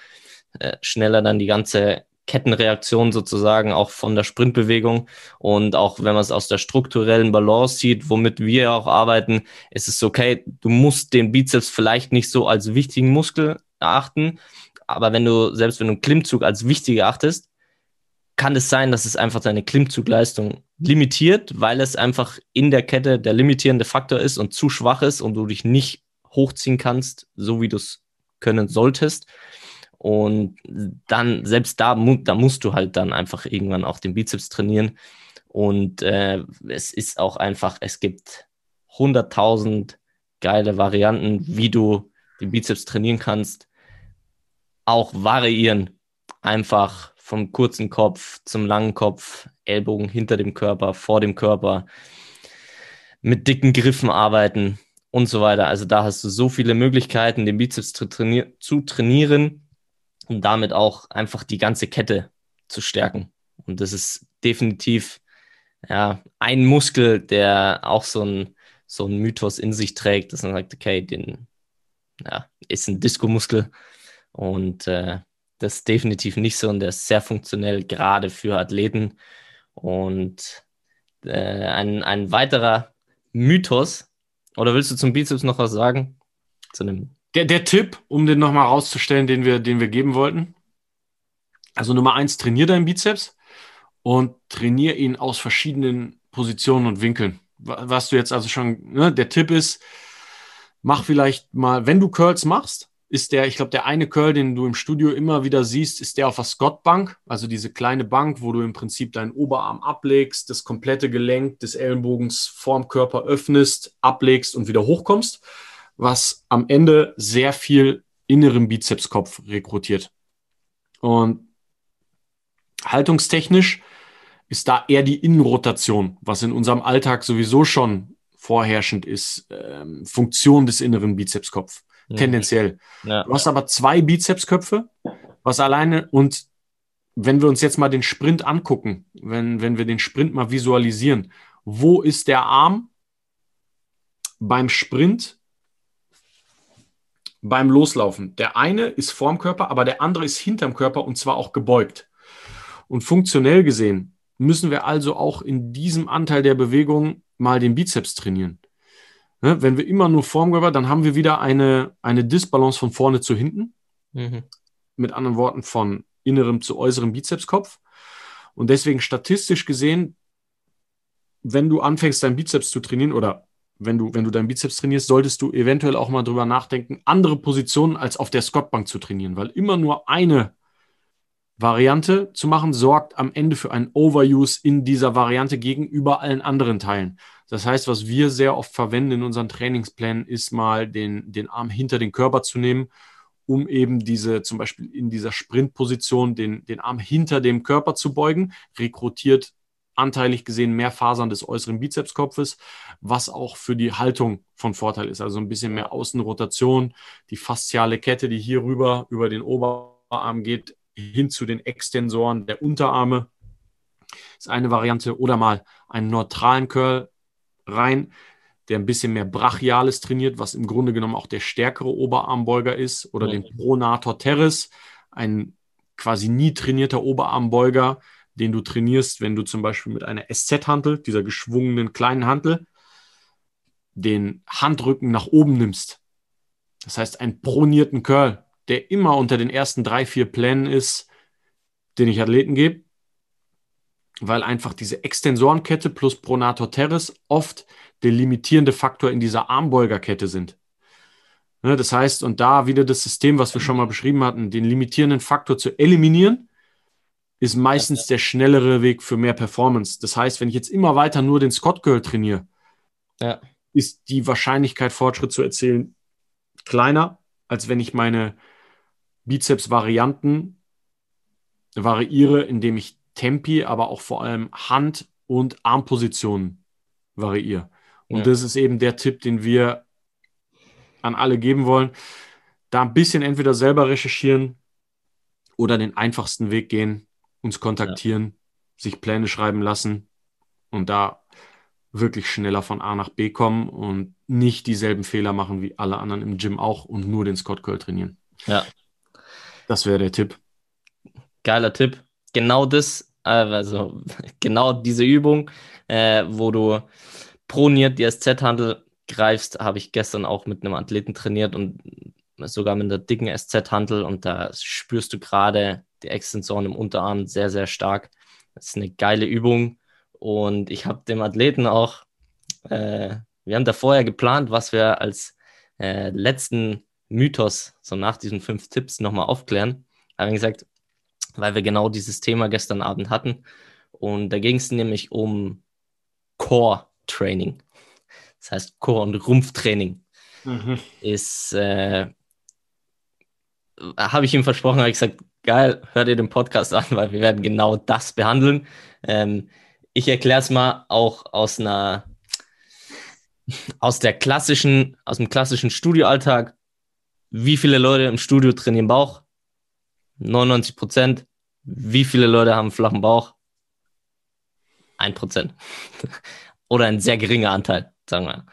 äh, schneller dann die ganze Kettenreaktion sozusagen auch von der Sprintbewegung. Und auch wenn man es aus der strukturellen Balance sieht, womit wir auch arbeiten, ist es okay, du musst den Bizeps vielleicht nicht so als wichtigen Muskel erachten, aber wenn du, selbst wenn du einen Klimmzug als wichtig erachtest, kann es sein, dass es einfach deine Klimmzugleistung limitiert, weil es einfach in der Kette der limitierende Faktor ist und zu schwach ist und du dich nicht hochziehen kannst, so wie du es können solltest. Und dann, selbst da, da musst du halt dann einfach irgendwann auch den Bizeps trainieren. Und äh, es ist auch einfach, es gibt 100.000 geile Varianten, wie du den Bizeps trainieren kannst. Auch variieren. Einfach vom kurzen Kopf zum langen Kopf, Ellbogen hinter dem Körper, vor dem Körper, mit dicken Griffen arbeiten und so weiter. Also da hast du so viele Möglichkeiten, den Bizeps zu, trainier zu trainieren um damit auch einfach die ganze Kette zu stärken. Und das ist definitiv ja, ein Muskel, der auch so ein, so Mythos in sich trägt, dass man sagt, okay, den ja, ist ein Disco-Muskel und äh, das ist definitiv nicht so und der ist sehr funktionell, gerade für Athleten. Und äh, ein, ein weiterer Mythos, oder willst du zum Bizeps noch was sagen? Zu einem der, der Tipp, um den nochmal rauszustellen, den wir, den wir geben wollten. Also Nummer eins, trainier deinen Bizeps und trainier ihn aus verschiedenen Positionen und Winkeln. Was du jetzt also schon, ne, der Tipp ist, mach vielleicht mal, wenn du Curls machst, ist der, ich glaube, der eine Curl, den du im Studio immer wieder siehst, ist der auf der Scott-Bank, also diese kleine Bank, wo du im Prinzip deinen Oberarm ablegst, das komplette Gelenk des Ellenbogens vorm Körper öffnest, ablegst und wieder hochkommst was am Ende sehr viel inneren Bizepskopf rekrutiert. Und haltungstechnisch ist da eher die Innenrotation, was in unserem Alltag sowieso schon vorherrschend ist, ähm, Funktion des inneren Bizepskopf, mhm. tendenziell. Ja. Du hast aber zwei Bizepsköpfe, was alleine und wenn wir uns jetzt mal den Sprint angucken, wenn, wenn wir den Sprint mal visualisieren, wo ist der Arm beim Sprint beim Loslaufen. Der eine ist vorm Körper, aber der andere ist hinterm Körper und zwar auch gebeugt. Und funktionell gesehen müssen wir also auch in diesem Anteil der Bewegung mal den Bizeps trainieren. Ne? Wenn wir immer nur vorm Körper, dann haben wir wieder eine, eine Disbalance von vorne zu hinten. Mhm. mit anderen Worten von innerem zu äußerem Bizepskopf. Und deswegen statistisch gesehen, wenn du anfängst, deinen Bizeps zu trainieren oder wenn du, wenn du deinen Bizeps trainierst, solltest du eventuell auch mal drüber nachdenken, andere Positionen als auf der Squatbank zu trainieren, weil immer nur eine Variante zu machen, sorgt am Ende für einen Overuse in dieser Variante gegenüber allen anderen Teilen. Das heißt, was wir sehr oft verwenden in unseren Trainingsplänen, ist mal den, den Arm hinter den Körper zu nehmen, um eben diese, zum Beispiel in dieser Sprintposition, den, den Arm hinter dem Körper zu beugen, rekrutiert anteilig gesehen mehr Fasern des äußeren Bizepskopfes, was auch für die Haltung von Vorteil ist. Also ein bisschen mehr Außenrotation, die fasziale Kette, die hier rüber über den Oberarm geht, hin zu den Extensoren der Unterarme. Ist eine Variante. Oder mal einen neutralen Curl rein, der ein bisschen mehr Brachiales trainiert, was im Grunde genommen auch der stärkere Oberarmbeuger ist. Oder ja. den Pronator Teres, ein quasi nie trainierter Oberarmbeuger, den du trainierst, wenn du zum Beispiel mit einer SZ-Hantel, dieser geschwungenen kleinen Hantel, den Handrücken nach oben nimmst. Das heißt, einen pronierten Curl, der immer unter den ersten drei, vier Plänen ist, den ich Athleten gebe, weil einfach diese Extensorenkette plus Pronator teres oft der limitierende Faktor in dieser Armbeugerkette sind. Ne, das heißt, und da wieder das System, was wir schon mal beschrieben hatten, den limitierenden Faktor zu eliminieren, ist meistens der schnellere Weg für mehr Performance. Das heißt, wenn ich jetzt immer weiter nur den Scott Girl trainiere, ja. ist die Wahrscheinlichkeit, Fortschritt zu erzielen, kleiner, als wenn ich meine Bizeps-Varianten variiere, indem ich Tempi, aber auch vor allem Hand- und Armpositionen variiere. Und ja. das ist eben der Tipp, den wir an alle geben wollen. Da ein bisschen entweder selber recherchieren oder den einfachsten Weg gehen, uns kontaktieren, ja. sich Pläne schreiben lassen und da wirklich schneller von A nach B kommen und nicht dieselben Fehler machen wie alle anderen im Gym auch und nur den Scott Curl trainieren. Ja. Das wäre der Tipp. Geiler Tipp. Genau das, äh, also genau diese Übung, äh, wo du proniert die SZ-Handel greifst, habe ich gestern auch mit einem Athleten trainiert und sogar mit der dicken SZ-Handel und da spürst du gerade die Extension im Unterarm sehr, sehr stark. Das ist eine geile Übung und ich habe dem Athleten auch, äh, wir haben da vorher geplant, was wir als äh, letzten Mythos, so nach diesen fünf Tipps, nochmal aufklären. Haben gesagt, weil wir genau dieses Thema gestern Abend hatten. Und da ging es nämlich um Core-Training. Das heißt, Core- und Rumpftraining mhm. ist, äh, habe ich ihm versprochen, habe ich gesagt, geil, hör dir den Podcast an, weil wir werden genau das behandeln. Ähm, ich erkläre es mal auch aus einer, aus der klassischen, aus dem klassischen Studioalltag. Wie viele Leute im Studio trainieren Bauch? 99 Prozent. Wie viele Leute haben flachen Bauch? Ein Prozent. Oder ein sehr geringer Anteil, sagen wir.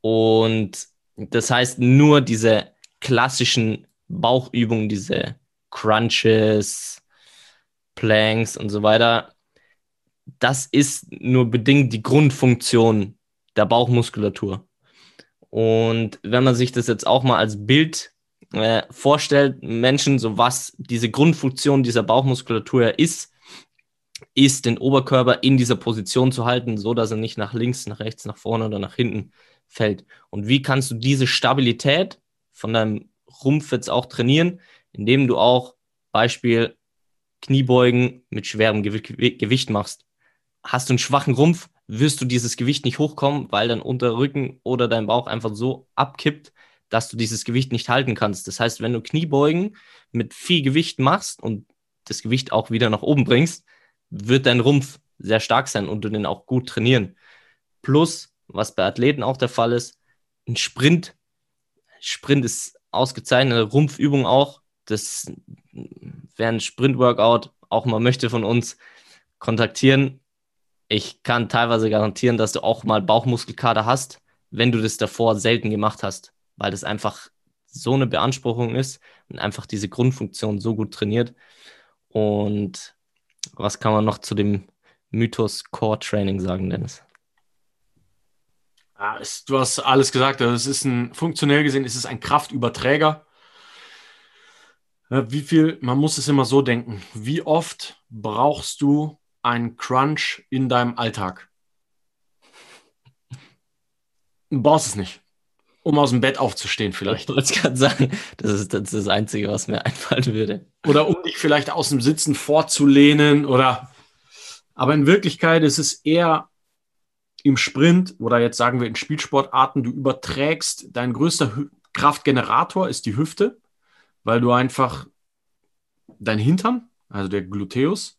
Und das heißt, nur diese klassischen Bauchübungen, diese Crunches, Planks und so weiter, das ist nur bedingt die Grundfunktion der Bauchmuskulatur. Und wenn man sich das jetzt auch mal als Bild äh, vorstellt, Menschen, so was diese Grundfunktion dieser Bauchmuskulatur ist, ist den Oberkörper in dieser Position zu halten, so dass er nicht nach links, nach rechts, nach vorne oder nach hinten fällt. Und wie kannst du diese Stabilität von deinem Rumpf jetzt auch trainieren, indem du auch Beispiel Kniebeugen mit schwerem Gewicht machst. Hast du einen schwachen Rumpf, wirst du dieses Gewicht nicht hochkommen, weil dein Unterrücken oder dein Bauch einfach so abkippt, dass du dieses Gewicht nicht halten kannst. Das heißt, wenn du Kniebeugen mit viel Gewicht machst und das Gewicht auch wieder nach oben bringst, wird dein Rumpf sehr stark sein und du den auch gut trainieren. Plus, was bei Athleten auch der Fall ist, ein Sprint. Sprint ist ausgezeichnete Rumpfübung auch. Das wäre ein Sprint-Workout. Auch man möchte von uns kontaktieren. Ich kann teilweise garantieren, dass du auch mal Bauchmuskelkater hast, wenn du das davor selten gemacht hast weil das einfach so eine Beanspruchung ist und einfach diese Grundfunktion so gut trainiert. Und was kann man noch zu dem Mythos Core Training sagen, Dennis? Ja, es, du hast alles gesagt. Also es ist ein funktionell gesehen, es ist ein Kraftüberträger. Wie viel, man muss es immer so denken, wie oft brauchst du einen Crunch in deinem Alltag? Du brauchst es nicht. Um aus dem Bett aufzustehen, vielleicht. Ich wollte es gerade sagen, das ist, das ist das Einzige, was mir einfallen würde. Oder um dich vielleicht aus dem Sitzen vorzulehnen oder. Aber in Wirklichkeit ist es eher im Sprint oder jetzt sagen wir in Spielsportarten, du überträgst, dein größter Kraftgenerator ist die Hüfte, weil du einfach dein Hintern, also der Gluteus,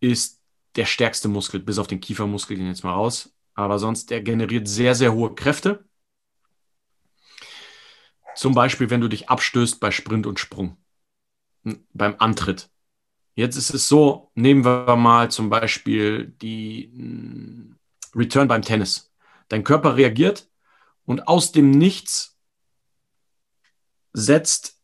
ist der stärkste Muskel, bis auf den Kiefermuskel, den jetzt mal raus. Aber sonst, der generiert sehr, sehr hohe Kräfte. Zum Beispiel, wenn du dich abstößt bei Sprint und Sprung, beim Antritt. Jetzt ist es so, nehmen wir mal zum Beispiel die hm, Return beim Tennis. Dein Körper reagiert und aus dem Nichts setzt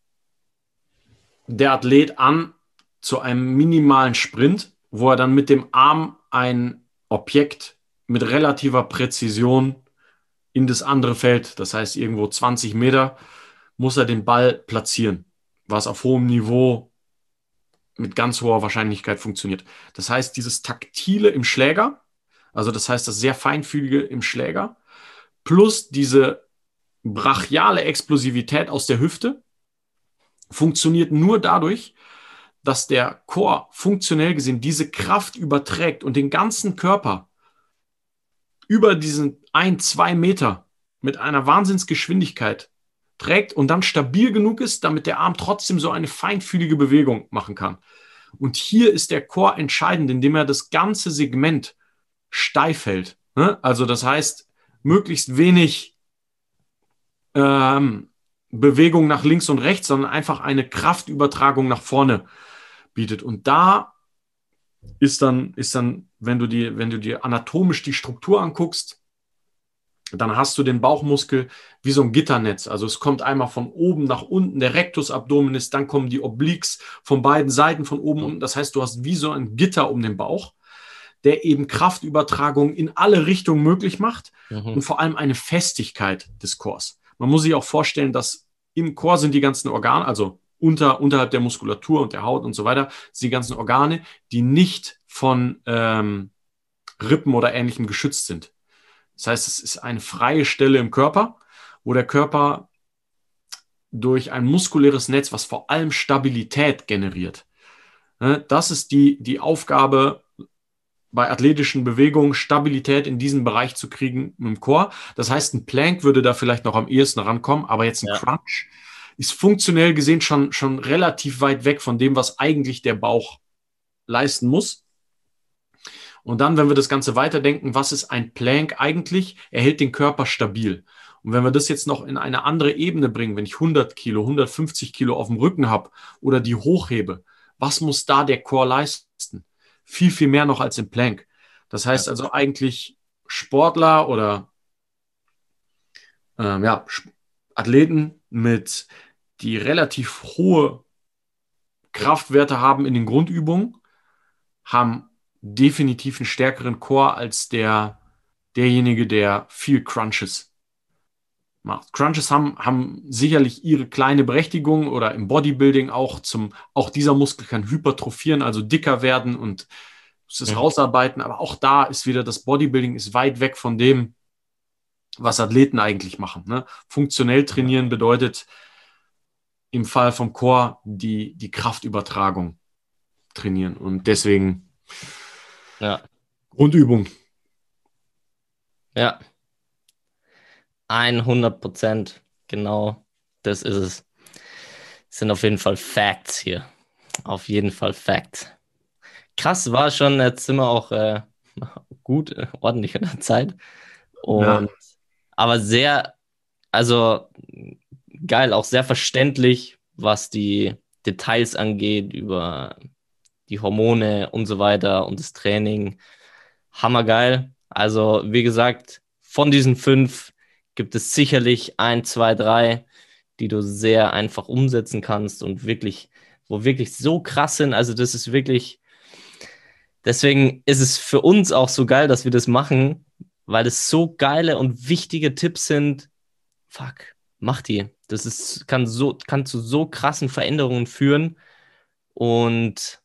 der Athlet an zu einem minimalen Sprint, wo er dann mit dem Arm ein Objekt mit relativer Präzision in das andere Feld, das heißt irgendwo 20 Meter, muss er den Ball platzieren, was auf hohem Niveau mit ganz hoher Wahrscheinlichkeit funktioniert. Das heißt, dieses Taktile im Schläger, also das heißt das sehr feinfühlige im Schläger, plus diese brachiale Explosivität aus der Hüfte, funktioniert nur dadurch, dass der Chor funktionell gesehen diese Kraft überträgt und den ganzen Körper über diesen ein, zwei Meter mit einer Wahnsinnsgeschwindigkeit trägt und dann stabil genug ist, damit der Arm trotzdem so eine feinfühlige Bewegung machen kann. Und hier ist der Chor entscheidend, indem er das ganze Segment steif hält. Ne? Also das heißt, möglichst wenig ähm, Bewegung nach links und rechts, sondern einfach eine Kraftübertragung nach vorne bietet. Und da ist dann, ist dann, wenn du dir, wenn du dir anatomisch die Struktur anguckst, dann hast du den Bauchmuskel wie so ein Gitternetz. Also es kommt einmal von oben nach unten, der Rectus Abdominis, dann kommen die Obliques von beiden Seiten von oben unten. Das heißt, du hast wie so ein Gitter um den Bauch, der eben Kraftübertragung in alle Richtungen möglich macht mhm. und vor allem eine Festigkeit des Chors. Man muss sich auch vorstellen, dass im Chor sind die ganzen Organe, also unter, unterhalb der Muskulatur und der Haut und so weiter, sind die ganzen Organe, die nicht von ähm, Rippen oder ähnlichem geschützt sind. Das heißt, es ist eine freie Stelle im Körper, wo der Körper durch ein muskuläres Netz, was vor allem Stabilität generiert. Ne, das ist die, die Aufgabe bei athletischen Bewegungen, Stabilität in diesem Bereich zu kriegen mit dem Chor. Das heißt, ein Plank würde da vielleicht noch am ehesten rankommen, aber jetzt ein ja. Crunch ist funktionell gesehen schon, schon relativ weit weg von dem, was eigentlich der Bauch leisten muss. Und dann, wenn wir das Ganze weiterdenken, was ist ein Plank eigentlich? Er hält den Körper stabil. Und wenn wir das jetzt noch in eine andere Ebene bringen, wenn ich 100 Kilo, 150 Kilo auf dem Rücken habe oder die hochhebe, was muss da der Core leisten? Viel, viel mehr noch als im Plank. Das heißt also eigentlich Sportler oder ähm, ja, Athleten mit die relativ hohe Kraftwerte haben in den Grundübungen, haben definitiv einen stärkeren Core als der, derjenige, der viel Crunches macht. Crunches haben, haben sicherlich ihre kleine Berechtigung oder im Bodybuilding auch zum, auch dieser Muskel kann hypertrophieren, also dicker werden und es ja. rausarbeiten, aber auch da ist wieder das Bodybuilding ist weit weg von dem, was Athleten eigentlich machen. Ne? Funktionell trainieren bedeutet im Fall vom Core die, die Kraftübertragung trainieren und deswegen ja. Grundübung. Ja. 100 Prozent. Genau, das ist es. Das sind auf jeden Fall Facts hier. Auf jeden Fall Facts. Krass, war schon, jetzt sind wir auch äh, gut, äh, ordentlich in der Zeit. Und, ja. Aber sehr, also geil, auch sehr verständlich, was die Details angeht über die Hormone und so weiter und das Training. Hammergeil. Also, wie gesagt, von diesen fünf gibt es sicherlich ein, zwei, drei, die du sehr einfach umsetzen kannst und wirklich, wo wirklich so krass sind. Also, das ist wirklich, deswegen ist es für uns auch so geil, dass wir das machen, weil es so geile und wichtige Tipps sind. Fuck, mach die. Das ist, kann so, kann zu so krassen Veränderungen führen. Und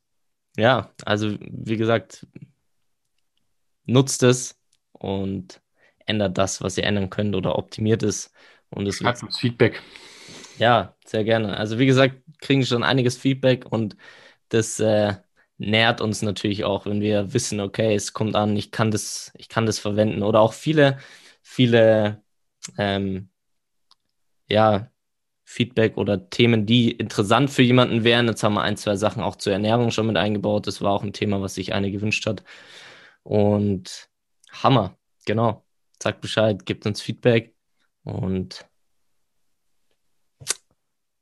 ja, also wie gesagt, nutzt es und ändert das, was ihr ändern könnt oder optimiert es. Und es Schreibt uns Feedback. Ja, sehr gerne. Also wie gesagt, kriegen schon einiges Feedback und das äh, nährt uns natürlich auch, wenn wir wissen, okay, es kommt an, ich kann das, ich kann das verwenden. Oder auch viele, viele ähm, ja, Feedback oder Themen, die interessant für jemanden wären. Jetzt haben wir ein, zwei Sachen auch zur Ernährung schon mit eingebaut. Das war auch ein Thema, was sich eine gewünscht hat. Und Hammer, genau. Sagt Bescheid, gibt uns Feedback und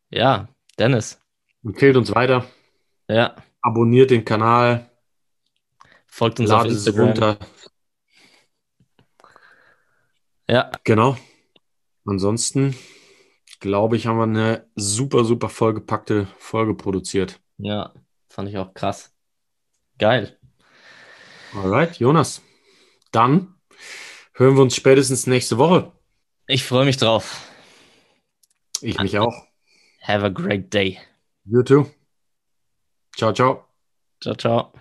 ja, Dennis. Empfehlt uns weiter. Ja. Abonniert den Kanal. Folgt uns auf Instagram. runter. Ja. Genau. Ansonsten glaube ich, haben wir eine super, super vollgepackte Folge produziert. Ja, fand ich auch krass. Geil. Alright, Jonas. Dann hören wir uns spätestens nächste Woche. Ich freue mich drauf. Ich mich auch. Have a great day. You too. Ciao, ciao. Ciao, ciao.